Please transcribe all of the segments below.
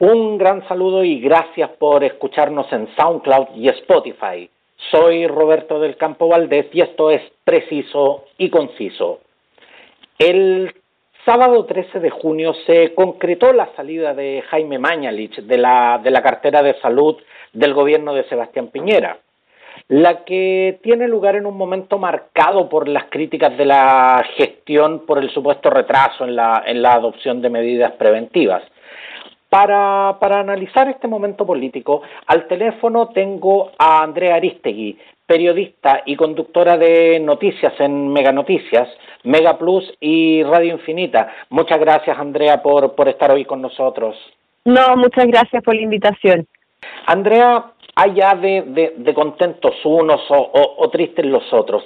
Un gran saludo y gracias por escucharnos en SoundCloud y Spotify. Soy Roberto del Campo Valdés y esto es preciso y conciso. El sábado 13 de junio se concretó la salida de Jaime Mañalich de la, de la cartera de salud del gobierno de Sebastián Piñera, la que tiene lugar en un momento marcado por las críticas de la gestión por el supuesto retraso en la, en la adopción de medidas preventivas. Para, para, analizar este momento político, al teléfono tengo a Andrea Aristegui, periodista y conductora de noticias en Mega Noticias, Mega Plus y Radio Infinita. Muchas gracias, Andrea, por, por estar hoy con nosotros. No, muchas gracias por la invitación. Andrea, allá de, de, contentos unos o, o, tristes los otros,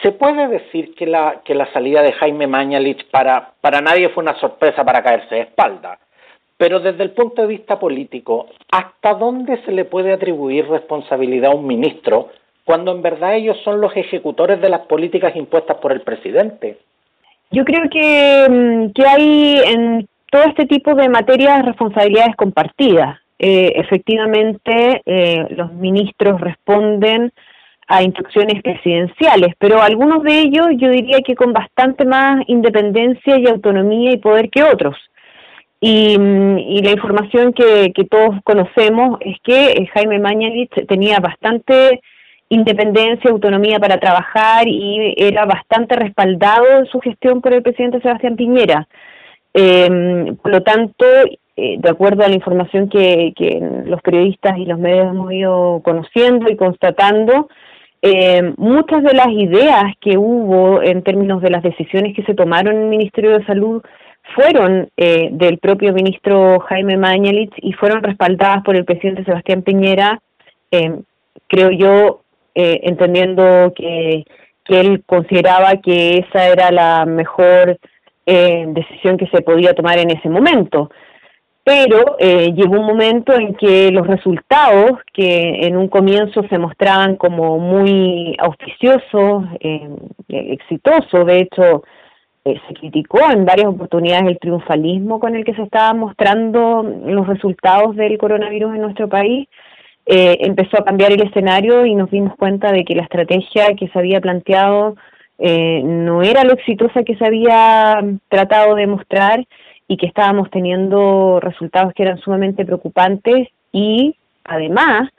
¿se puede decir que la, que la salida de Jaime Mañalich para, para nadie fue una sorpresa para caerse de espalda? Pero desde el punto de vista político, ¿hasta dónde se le puede atribuir responsabilidad a un ministro cuando en verdad ellos son los ejecutores de las políticas impuestas por el presidente? Yo creo que, mm, que hay en todo este tipo de materias responsabilidades compartidas. Eh, efectivamente, eh, los ministros responden a instrucciones presidenciales, pero algunos de ellos yo diría que con bastante más independencia y autonomía y poder que otros. Y, y, la información que, que, todos conocemos es que eh, Jaime Mañalich tenía bastante independencia, autonomía para trabajar y era bastante respaldado en su gestión por el presidente Sebastián Piñera. Eh, por lo tanto, eh, de acuerdo a la información que, que, los periodistas y los medios hemos ido conociendo y constatando, eh, muchas de las ideas que hubo en términos de las decisiones que se tomaron en el Ministerio de Salud fueron eh, del propio ministro Jaime Mañalich y fueron respaldadas por el presidente Sebastián Piñera, eh, creo yo, eh, entendiendo que, que, él consideraba que esa era la mejor eh, decisión que se podía tomar en ese momento. Pero eh, llegó un momento en que los resultados, que en un comienzo se mostraban como muy auspiciosos, exitosos, de hecho, eh, se criticó en varias oportunidades el triunfalismo con el que se estaban mostrando los resultados del coronavirus en nuestro país. Eh, empezó a cambiar el escenario y nos dimos cuenta de que la estrategia que se había planteado eh, no era lo exitosa que se había tratado de mostrar y que estábamos teniendo resultados que eran sumamente preocupantes y además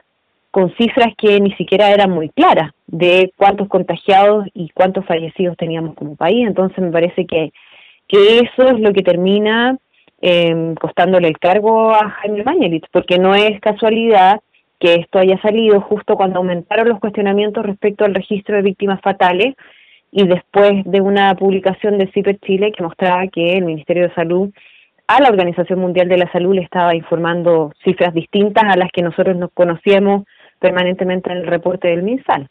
con cifras que ni siquiera eran muy claras de cuántos contagiados y cuántos fallecidos teníamos como país. Entonces me parece que, que eso es lo que termina eh, costándole el cargo a Jaime Mañalich, porque no es casualidad que esto haya salido justo cuando aumentaron los cuestionamientos respecto al registro de víctimas fatales y después de una publicación de CIPER Chile que mostraba que el Ministerio de Salud a la Organización Mundial de la Salud le estaba informando cifras distintas a las que nosotros nos conocíamos permanentemente en el reporte del MinSal.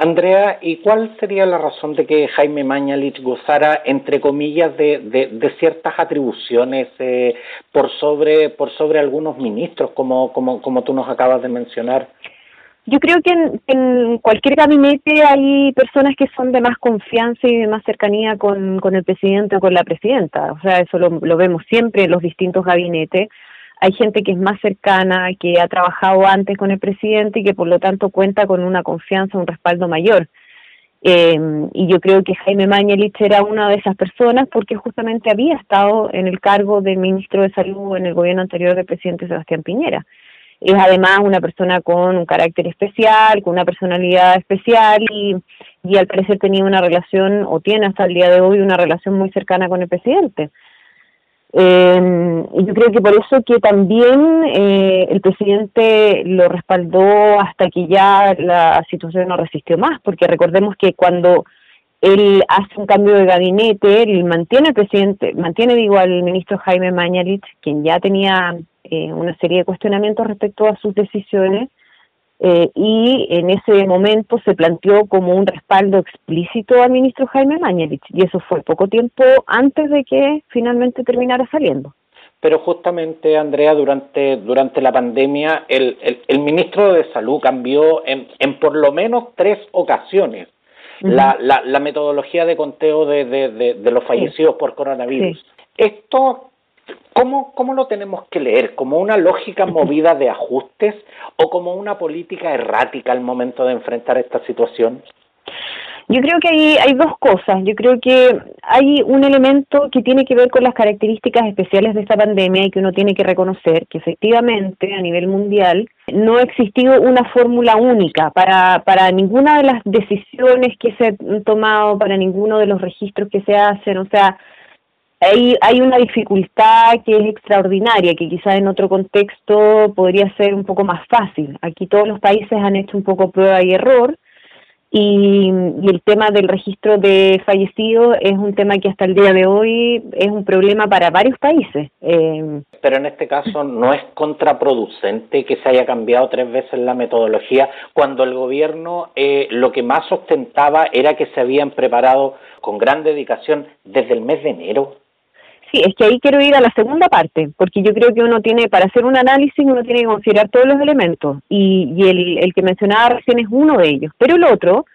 Andrea, ¿y cuál sería la razón de que Jaime Mañalich gozara, entre comillas, de, de, de ciertas atribuciones eh, por sobre por sobre algunos ministros, como, como, como tú nos acabas de mencionar? Yo creo que en, en, cualquier gabinete hay personas que son de más confianza y de más cercanía con, con el presidente o con la presidenta. O sea, eso lo, lo vemos siempre en los distintos gabinetes hay gente que es más cercana, que ha trabajado antes con el presidente y que por lo tanto cuenta con una confianza, un respaldo mayor. Eh, y yo creo que Jaime Mañalich era una de esas personas porque justamente había estado en el cargo de ministro de Salud en el gobierno anterior del presidente Sebastián Piñera. Es además una persona con un carácter especial, con una personalidad especial y, y al parecer tenía una relación, o tiene hasta el día de hoy, una relación muy cercana con el presidente. Eh, yo creo que por eso que también eh, el presidente lo respaldó hasta que ya la situación no resistió más, porque recordemos que cuando él hace un cambio de gabinete, él mantiene al presidente, mantiene, digo, al ministro Jaime Mañalich, quien ya tenía eh, una serie de cuestionamientos respecto a sus decisiones, eh, y en ese momento se planteó como un respaldo explícito al ministro Jaime Mañalich y eso fue poco tiempo antes de que finalmente terminara saliendo. Pero justamente, Andrea, durante, durante la pandemia, el, el, el ministro de Salud cambió en, en por lo menos tres ocasiones uh -huh. la, la, la, metodología de conteo de, de, de, de los fallecidos sí. por coronavirus. Sí. Esto ¿Cómo, ¿Cómo lo tenemos que leer? ¿Como una lógica movida de ajustes o como una política errática al momento de enfrentar esta situación? Yo creo que hay, hay dos cosas. Yo creo que hay un elemento que tiene que ver con las características especiales de esta pandemia y que uno tiene que reconocer que efectivamente a nivel mundial no ha existido una fórmula única para, para ninguna de las decisiones que se han tomado, para ninguno de los registros que se hacen. O sea, hay, hay una dificultad que es extraordinaria, que quizás en otro contexto podría ser un poco más fácil. Aquí todos los países han hecho un poco prueba y error y, el tema del registro de fallecidos es un tema que hasta el día de hoy es un problema para varios países. Eh, Pero en este caso no es contraproducente que se haya cambiado tres veces la metodología cuando el gobierno eh, lo que más ostentaba era que se habían preparado con gran dedicación desde el mes de enero. Sí, es que ahí quiero ir a la segunda parte, porque yo creo que uno tiene, para hacer un análisis, uno tiene que considerar todos los elementos, y, y el, el que mencionaba recién es uno de ellos. Pero el otro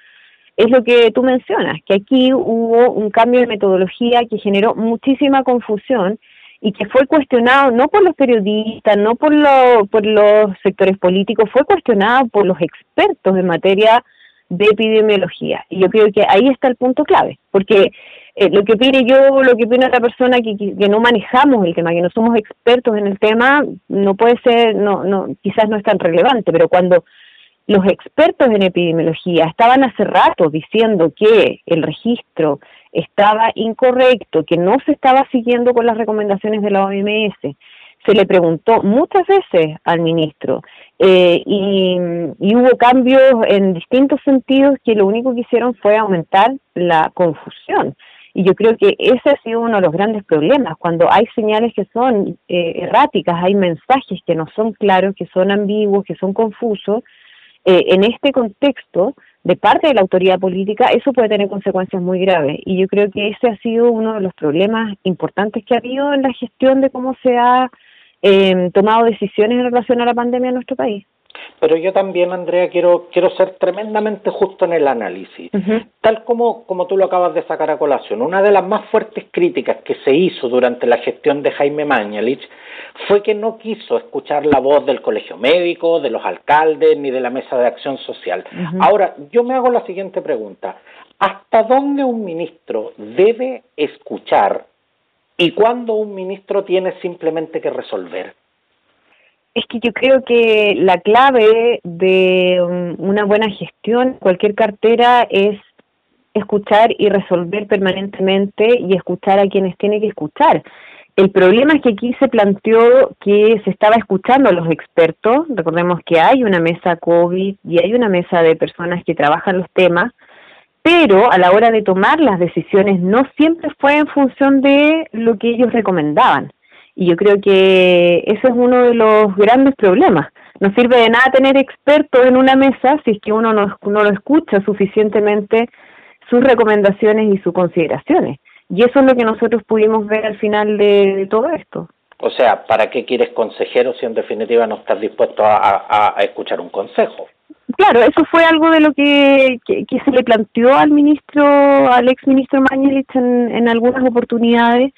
es lo que tú mencionas, que aquí hubo un cambio de metodología que generó muchísima confusión y que fue cuestionado no por los periodistas, no por, lo, por los sectores políticos, fue cuestionado por los expertos en materia de epidemiología. Y yo creo que ahí está el punto clave, porque eh, lo que opine yo, lo que opina otra persona que, que, no manejamos el tema, que no somos expertos en el tema, no puede ser, no, no, quizás no es tan relevante, pero cuando los expertos en epidemiología estaban hace rato diciendo que el registro estaba incorrecto, que no se estaba siguiendo con las recomendaciones de la OMS, se le preguntó muchas veces al ministro eh, y, y, hubo cambios en distintos sentidos que lo único que hicieron fue aumentar la confusión. Y yo creo que ese ha sido uno de los grandes problemas, cuando hay señales que son eh, erráticas, hay mensajes que no son claros, que son ambiguos, que son confusos, eh, en este contexto, de parte de la autoridad política, eso puede tener consecuencias muy graves. Y yo creo que ese ha sido uno de los problemas importantes que ha habido en la gestión de cómo se ha eh, tomado decisiones en relación a la pandemia en nuestro país. Pero yo también, Andrea, quiero, quiero ser tremendamente justo en el análisis. Tal como, como tú lo acabas de sacar a colación, una de las más fuertes críticas que se hizo durante la gestión de Jaime Mañalich fue que no quiso escuchar la voz del colegio médico, de los alcaldes, ni de la mesa de acción social. Ahora, yo me hago la siguiente pregunta. ¿Hasta dónde un ministro debe escuchar y cuándo un ministro tiene simplemente que resolver? Es que yo creo que la clave de una buena gestión, cualquier cartera, es escuchar y resolver permanentemente y escuchar a quienes tiene que escuchar. El problema es que aquí se planteó que se estaba escuchando a los expertos, recordemos que hay una mesa COVID y hay una mesa de personas que trabajan los temas, pero a la hora de tomar las decisiones no siempre fue en función de lo que ellos recomendaban. Y yo creo que ese es uno de los grandes problemas. No sirve de nada tener expertos en una mesa si es que uno no, no lo escucha suficientemente sus recomendaciones y sus consideraciones. Y eso es lo que nosotros pudimos ver al final de, todo esto. O sea, ¿para qué quieres consejero si en definitiva no estás dispuesto a, escuchar un consejo? Claro, eso fue algo de lo que, que, se le planteó al ministro, al ex ministro Mañelich en, en algunas oportunidades,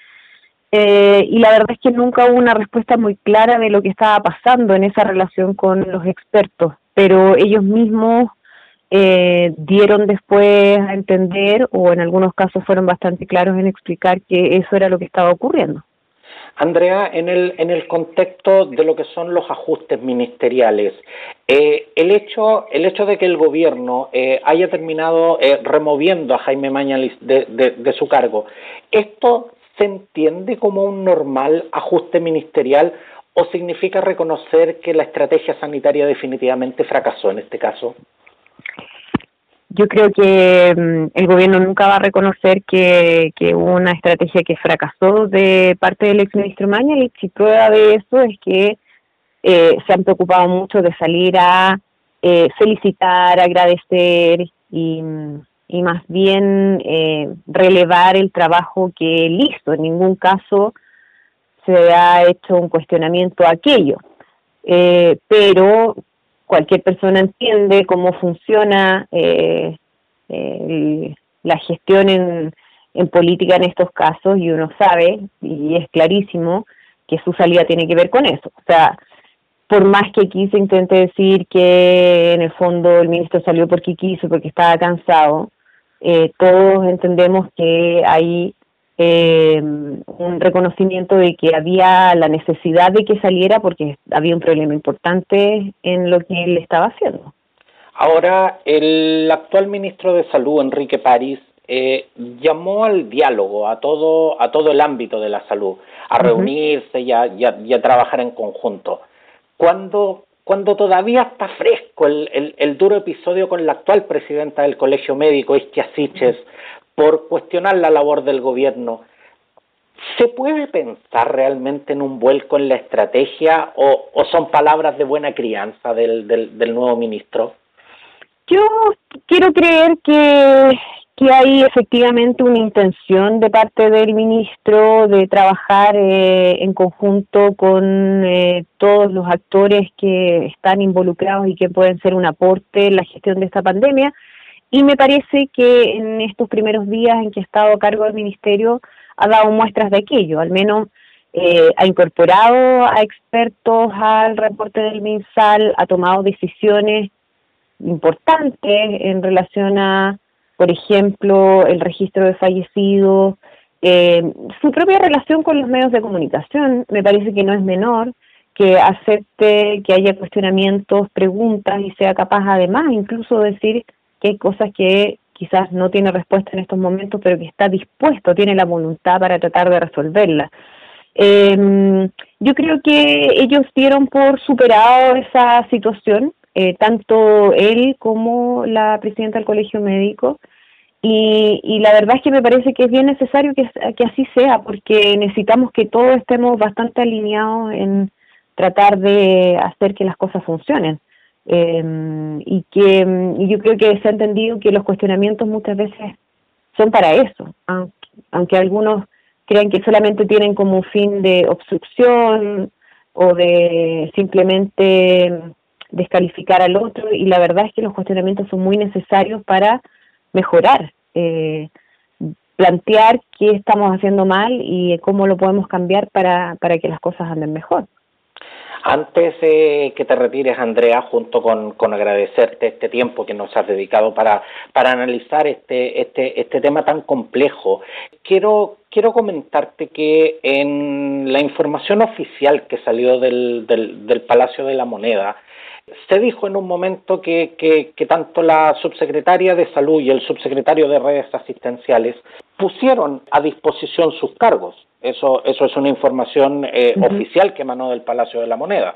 eh, y la verdad es que nunca hubo una respuesta muy clara de lo que estaba pasando en esa relación con los expertos, pero ellos mismos eh, dieron después a entender o en algunos casos fueron bastante claros en explicar que eso era lo que estaba ocurriendo. Andrea, en el, en el contexto de lo que son los ajustes ministeriales, eh, el, hecho, el hecho de que el gobierno haya terminado removiendo a Jaime Mañalis de, de, su cargo, ¿esto se entiende como un normal ajuste ministerial o significa reconocer que la estrategia sanitaria definitivamente fracasó en este caso? Yo creo que mm, el gobierno nunca va a reconocer que, hubo una estrategia que fracasó de parte del exministro Mañalich y prueba de eso es que eh, se han preocupado mucho de salir a eh, felicitar, agradecer y, mm, y más bien eh, relevar el trabajo que él hizo. En ningún caso se ha hecho un cuestionamiento a aquello. Eh, pero cualquier persona entiende cómo funciona eh, la gestión en, en política en estos casos y uno sabe, y es clarísimo, que su salida tiene que ver con eso. O sea, por más que aquí se intente decir que en el fondo el ministro salió porque quiso, porque estaba cansado, eh, todos entendemos que hay eh, un reconocimiento de que había la necesidad de que saliera porque había un problema importante en lo que él estaba haciendo. Ahora, el actual ministro de Salud, Enrique París, eh, llamó al diálogo a todo, a todo el ámbito de la salud, a reunirse y a, trabajar en conjunto. Cuando, cuando todavía está fresco el, el, duro episodio con la actual presidenta del Colegio Médico, Istia Siches, por cuestionar la labor del gobierno, ¿se puede pensar realmente en un vuelco en la estrategia o, o son palabras de buena crianza del, del nuevo ministro? Yo quiero creer que, que hay efectivamente una intención de parte del ministro de trabajar eh, en conjunto con eh, todos los actores que están involucrados y que pueden ser un aporte en la gestión de esta pandemia. Y me parece que en estos primeros días en que ha estado a cargo del ministerio ha dado muestras de aquello, al menos eh, ha incorporado a expertos al reporte del MinSal, ha tomado decisiones importantes en relación a, por ejemplo, el registro de fallecidos, eh, su propia relación con los medios de comunicación me parece que no es menor, que acepte que haya cuestionamientos, preguntas y sea capaz además incluso de decir que hay cosas que quizás no tiene respuesta en estos momentos, pero que está dispuesto, tiene la voluntad para tratar de resolverla. Eh, yo creo que ellos dieron por superado esa situación, eh, tanto él como la presidenta del colegio médico. Y, y, la verdad es que me parece que es bien necesario que, que así sea, porque necesitamos que todos estemos bastante alineados en tratar de hacer que las cosas funcionen. Eh, y que yo creo que se ha entendido que los cuestionamientos muchas veces son para eso, aunque, aunque algunos crean que solamente tienen como un fin de obstrucción o de simplemente descalificar al otro y la verdad es que los cuestionamientos son muy necesarios para mejorar, eh, plantear qué estamos haciendo mal y cómo lo podemos cambiar para, para que las cosas anden mejor. Antes eh, que te retires, Andrea, junto con, con, agradecerte este tiempo que nos has dedicado para, para analizar este, este, este tema tan complejo, quiero, quiero comentarte que en la información oficial que salió del, del, del Palacio de la Moneda, se dijo en un momento que, que, tanto la subsecretaria de Salud y el subsecretario de Redes Asistenciales pusieron a disposición sus cargos. Eso, eso es una información eh, oficial que emanó del Palacio de la Moneda.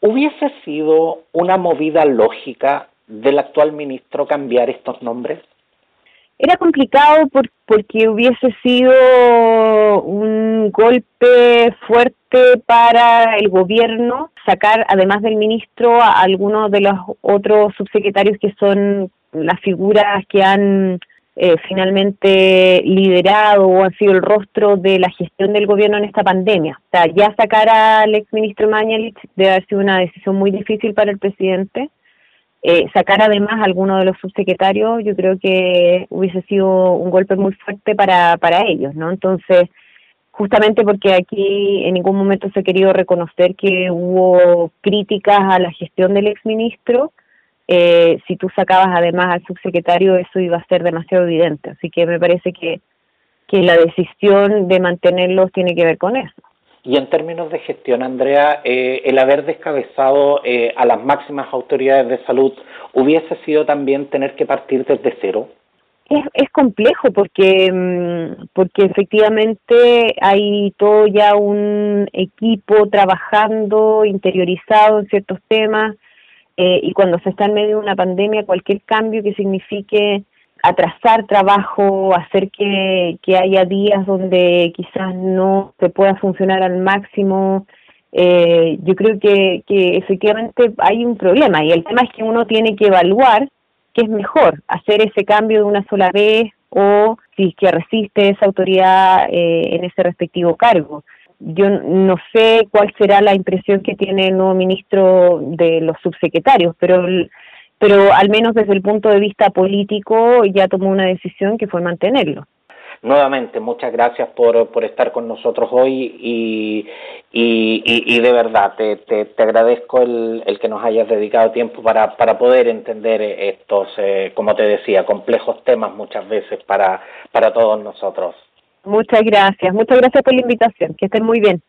¿Hubiese sido una movida lógica del actual ministro cambiar estos nombres? Era complicado porque hubiese sido un golpe fuerte para el gobierno sacar, además del ministro, a algunos de los otros subsecretarios que son las figuras que han eh, finalmente liderado o han sido el rostro de la gestión del gobierno en esta pandemia. O sea, ya sacar al exministro Mañalich debe haber sido una decisión muy difícil para el presidente eh, sacar además a alguno de los subsecretarios, yo creo que hubiese sido un golpe muy fuerte para, para ellos, ¿no? Entonces, justamente porque aquí en ningún momento se ha querido reconocer que hubo críticas a la gestión del exministro, eh, si tú sacabas además al subsecretario eso iba a ser demasiado evidente. Así que me parece que, que la decisión de mantenerlos tiene que ver con eso. Y en términos de gestión, Andrea, eh, el haber descabezado eh, a las máximas autoridades de salud hubiese sido también tener que partir desde cero. Es, es complejo porque mm, porque efectivamente hay todo ya un equipo trabajando interiorizado en ciertos temas eh, y cuando se está en medio de una pandemia cualquier cambio que signifique atrasar trabajo, hacer que, que haya días donde quizás no se pueda funcionar al máximo. Eh, yo creo que, que efectivamente hay un problema y el tema es que uno tiene que evaluar qué es mejor, hacer ese cambio de una sola vez o si es que resiste esa autoridad eh, en ese respectivo cargo. Yo no sé cuál será la impresión que tiene el nuevo ministro de los subsecretarios, pero pero al menos desde el punto de vista político ya tomó una decisión que fue mantenerlo. nuevamente, muchas gracias por, por estar con nosotros hoy y, y, de verdad te, te, agradezco el, el, que nos hayas dedicado tiempo para, para poder entender estos, eh, como te decía, complejos temas muchas veces para, para todos nosotros. Muchas gracias, muchas gracias por la invitación, que estén muy bien.